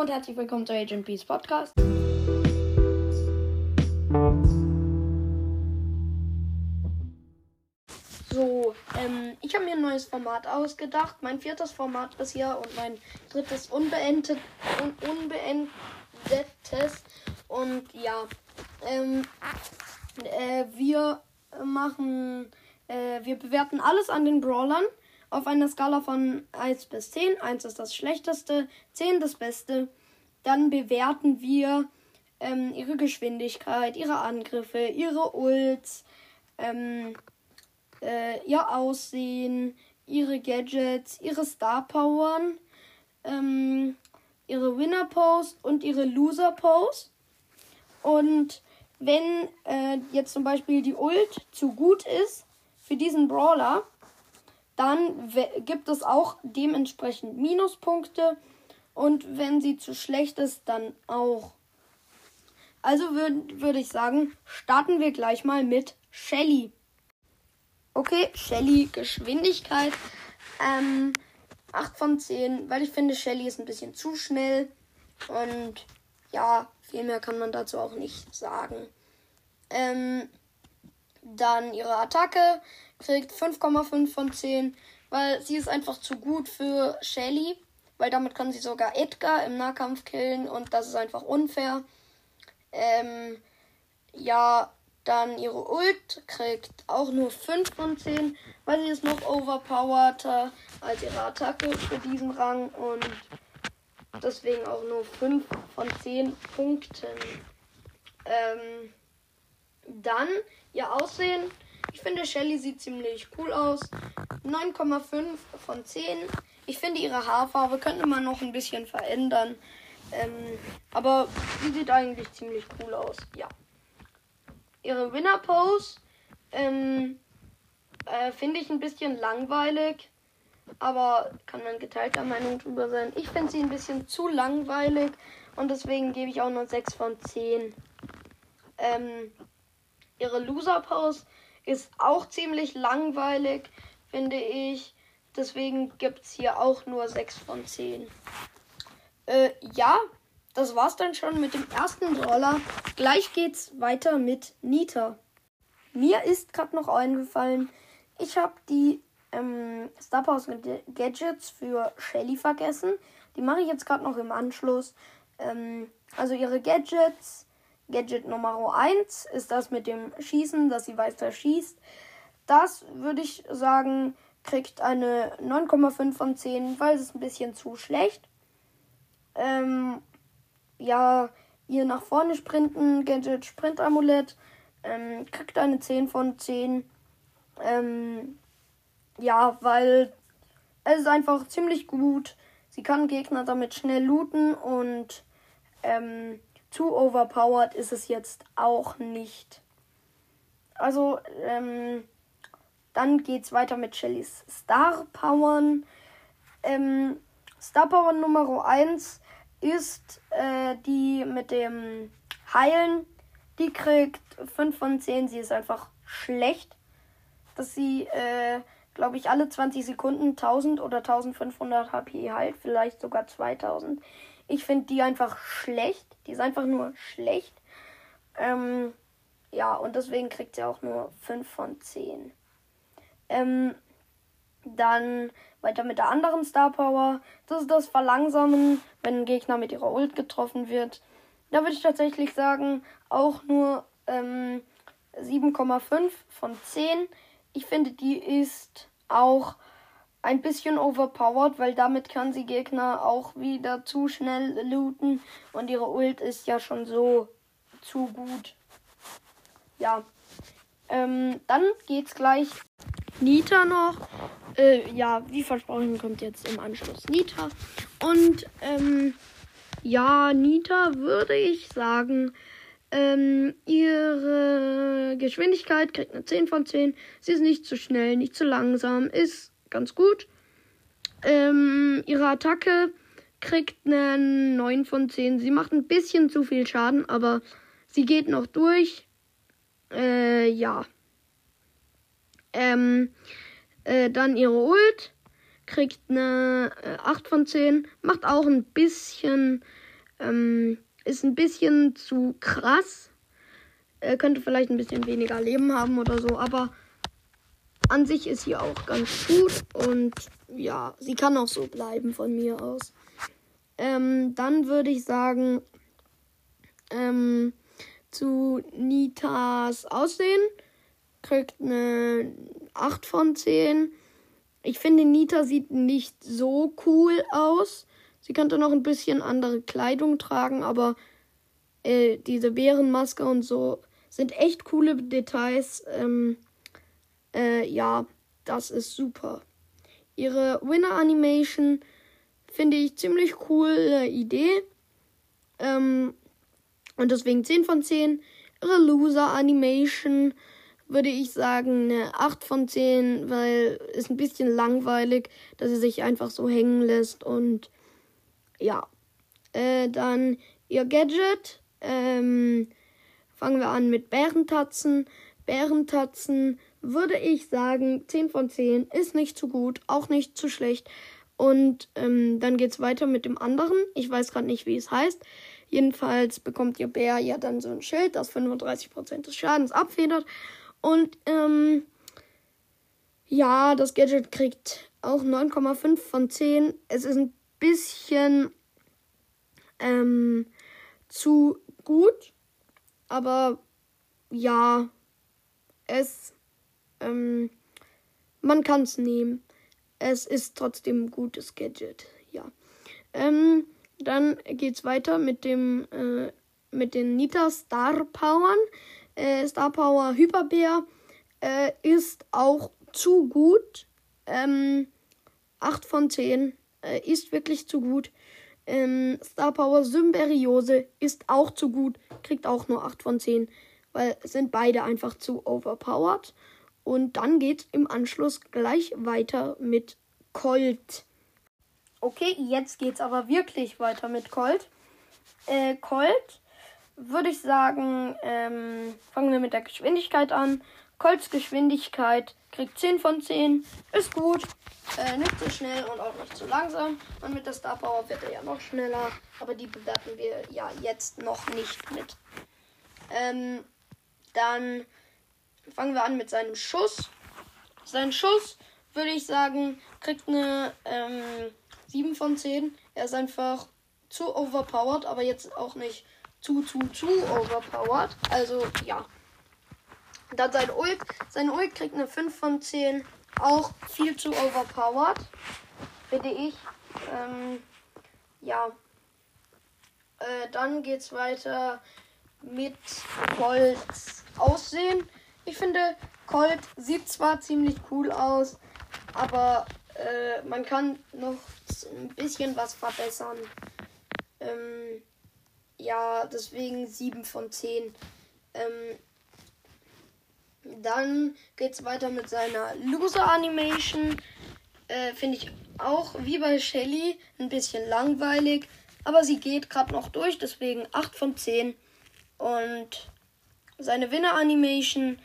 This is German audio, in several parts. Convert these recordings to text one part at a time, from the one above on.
und herzlich willkommen zu Agent Peace Podcast. So, ähm, ich habe mir ein neues Format ausgedacht. Mein viertes Format ist hier und mein drittes unbeendet, un unbeendetes. Und ja, ähm, äh, wir machen, äh, wir bewerten alles an den Brawlern auf einer Skala von 1 bis 10. 1 ist das Schlechteste, 10 das Beste. Dann bewerten wir ähm, ihre Geschwindigkeit, ihre Angriffe, ihre Ults, ähm, äh, ihr Aussehen, ihre Gadgets, ihre Star Powern, ähm, ihre Winner Pose und ihre Loser Pose. Und wenn äh, jetzt zum Beispiel die Ult zu gut ist für diesen Brawler, dann gibt es auch dementsprechend Minuspunkte. Und wenn sie zu schlecht ist, dann auch. Also würde würd ich sagen, starten wir gleich mal mit Shelly. Okay, Shelly, Geschwindigkeit. Ähm, 8 von 10, weil ich finde, Shelly ist ein bisschen zu schnell. Und ja, viel mehr kann man dazu auch nicht sagen. Ähm, dann ihre Attacke kriegt 5,5 von 10, weil sie ist einfach zu gut für Shelly, weil damit kann sie sogar Edgar im Nahkampf killen und das ist einfach unfair. Ähm, ja, dann ihre Ult kriegt auch nur 5 von 10, weil sie ist noch overpowerter als ihre Attacke für diesen Rang und deswegen auch nur 5 von 10 Punkten. Ähm, dann ihr Aussehen. Ich finde, Shelly sieht ziemlich cool aus. 9,5 von 10. Ich finde, ihre Haarfarbe könnte man noch ein bisschen verändern. Ähm, aber sie sieht eigentlich ziemlich cool aus. Ja. Ihre Winner Pose ähm, äh, finde ich ein bisschen langweilig. Aber kann man geteilter Meinung drüber sein. Ich finde sie ein bisschen zu langweilig. Und deswegen gebe ich auch nur 6 von 10. Ähm, Ihre Loser-Pose ist auch ziemlich langweilig, finde ich. Deswegen gibt es hier auch nur 6 von 10. Äh, ja, das war's dann schon mit dem ersten Roller. Gleich geht's weiter mit Nita. Mir ist gerade noch eingefallen, ich habe die ähm, Star Powers Gadgets für Shelly vergessen. Die mache ich jetzt gerade noch im Anschluss. Ähm, also ihre Gadgets Gadget Nummer 1 ist das mit dem Schießen, dass sie weiter schießt. Das würde ich sagen, kriegt eine 9,5 von 10, weil es ist ein bisschen zu schlecht. Ähm, ja, ihr nach vorne sprinten, Gadget Sprint Amulett, ähm, kriegt eine 10 von 10. Ähm, ja, weil es ist einfach ziemlich gut. Sie kann Gegner damit schnell looten und ähm, zu overpowered ist es jetzt auch nicht. Also, ähm, dann geht's weiter mit Shellys Star Powern. Ähm, Star Power Nummer 1 ist äh, die mit dem Heilen. Die kriegt 5 von 10. Sie ist einfach schlecht. Dass sie, äh, glaube ich, alle 20 Sekunden 1000 oder 1500 HP heilt. Vielleicht sogar 2000. Ich finde die einfach schlecht. Die ist einfach nur schlecht. Ähm, ja, und deswegen kriegt sie auch nur 5 von 10. Ähm, dann weiter mit der anderen Star Power. Das ist das Verlangsamen, wenn ein Gegner mit ihrer Ult getroffen wird. Da würde ich tatsächlich sagen, auch nur ähm, 7,5 von 10. Ich finde, die ist auch ein bisschen overpowered, weil damit kann sie Gegner auch wieder zu schnell looten und ihre Ult ist ja schon so zu gut. Ja. Ähm, dann geht's gleich Nita noch. Äh, ja, wie versprochen kommt jetzt im Anschluss Nita. Und ähm, ja, Nita würde ich sagen, ähm, ihre Geschwindigkeit kriegt eine 10 von 10. Sie ist nicht zu schnell, nicht zu langsam, ist ganz gut. Ähm, ihre Attacke kriegt einen 9 von 10. Sie macht ein bisschen zu viel Schaden, aber sie geht noch durch. Äh, ja. Ähm, äh, dann ihre Ult kriegt eine äh, 8 von 10. Macht auch ein bisschen Ähm, ist ein bisschen zu krass. Er könnte vielleicht ein bisschen weniger Leben haben oder so, aber an sich ist sie auch ganz gut und ja, sie kann auch so bleiben von mir aus. Ähm, dann würde ich sagen, ähm, zu Nitas Aussehen kriegt eine 8 von 10. Ich finde, Nita sieht nicht so cool aus. Sie könnte noch ein bisschen andere Kleidung tragen, aber äh, diese Bärenmaske und so sind echt coole Details. Ähm, äh, ja, das ist super. Ihre Winner Animation finde ich ziemlich coole Idee. Ähm, und deswegen 10 von 10. Ihre Loser Animation würde ich sagen eine 8 von 10, weil es ein bisschen langweilig, dass sie sich einfach so hängen lässt und ja. Äh, dann ihr Gadget. Ähm, fangen wir an mit Bärentatzen. Bärentatzen würde ich sagen 10 von 10 ist nicht zu gut, auch nicht zu schlecht. Und ähm, dann geht es weiter mit dem anderen. Ich weiß gerade nicht, wie es heißt. Jedenfalls bekommt ihr Bär ja dann so ein Schild, das 35% des Schadens abfedert. Und ähm, ja, das Gadget kriegt auch 9,5 von 10. Es ist ein bisschen ähm, zu gut. Aber ja, es, ähm, man kann es nehmen. Es ist trotzdem ein gutes Gadget, ja. Ähm, dann geht's weiter mit dem, äh, mit den Nita Star Powern. Äh, Star Power Hyperbär äh, ist auch zu gut. Ähm, 8 von 10 äh, ist wirklich zu gut. Ähm, Star Power Symberiose ist auch zu gut, kriegt auch nur 8 von 10, weil sind beide einfach zu overpowered. Und dann geht im Anschluss gleich weiter mit Colt. Okay, jetzt geht's aber wirklich weiter mit Colt. Äh, Colt würde ich sagen, ähm, fangen wir mit der Geschwindigkeit an. Colts Geschwindigkeit kriegt 10 von 10. Ist gut. Äh, nicht zu schnell und auch nicht zu langsam. Und mit der Star Power wird er ja noch schneller. Aber die bewerten wir ja jetzt noch nicht mit. Ähm, dann fangen wir an mit seinem Schuss. Sein Schuss, würde ich sagen, kriegt eine ähm, 7 von 10. Er ist einfach zu overpowered, aber jetzt auch nicht zu, zu, zu overpowered. Also, ja. Dann sein Ult. Sein Ult kriegt eine 5 von 10. Auch viel zu overpowered. Finde ich. Ähm, ja. Äh, dann geht's weiter mit Colts Aussehen. Ich finde, Colt sieht zwar ziemlich cool aus, aber äh, man kann noch ein bisschen was verbessern. Ähm, ja, deswegen 7 von 10. Ähm, dann geht's weiter mit seiner Loser Animation. Äh, Finde ich auch wie bei Shelly ein bisschen langweilig. Aber sie geht gerade noch durch, deswegen 8 von 10. Und seine Winner Animation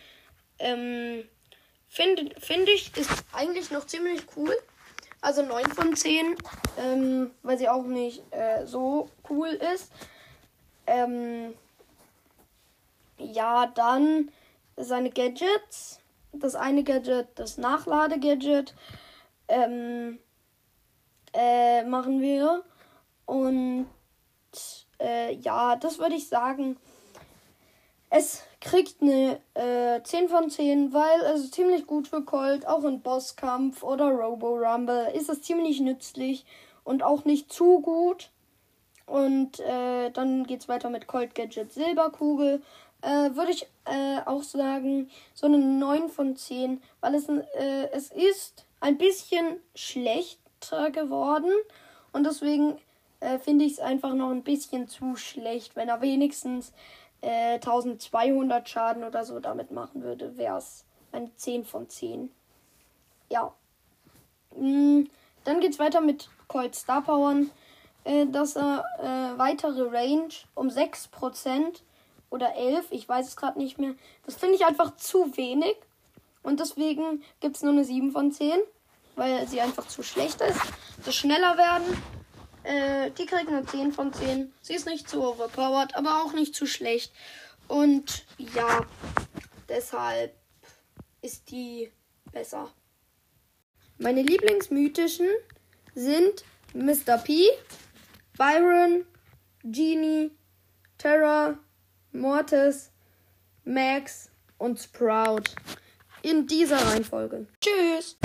ähm, finde find ich ist eigentlich noch ziemlich cool. Also 9 von 10, ähm, weil sie auch nicht äh, so cool ist. Ähm, ja, dann seine Gadgets. Das eine Gadget, das Nachlade-Gadget, ähm, äh, machen wir. Und äh, ja, das würde ich sagen. Es kriegt eine äh, 10 von 10, weil es ziemlich gut für Colt. Auch in Bosskampf oder Robo Rumble ist es ziemlich nützlich und auch nicht zu gut. Und äh, dann geht es weiter mit Colt Gadget Silberkugel. Äh, Würde ich äh, auch sagen, so eine 9 von 10, weil es, äh, es ist ein bisschen schlechter geworden. Und deswegen äh, finde ich es einfach noch ein bisschen zu schlecht. Wenn er wenigstens 1200 äh, Schaden oder so damit machen würde, wäre es eine 10 von 10. Ja. Mm, dann geht es weiter mit Colt Star Powern äh, dass er äh, weitere Range um 6% oder 11, ich weiß es gerade nicht mehr. Das finde ich einfach zu wenig. Und deswegen gibt es nur eine 7 von 10, weil sie einfach zu schlecht ist. So schneller werden. Äh, die kriegt eine 10 von 10. Sie ist nicht zu overpowered, aber auch nicht zu schlecht. Und ja, deshalb ist die besser. Meine Lieblingsmythischen sind Mr. P, Byron, Genie, Terra, Mortis, Max und Sprout. In dieser Reihenfolge. Tschüss!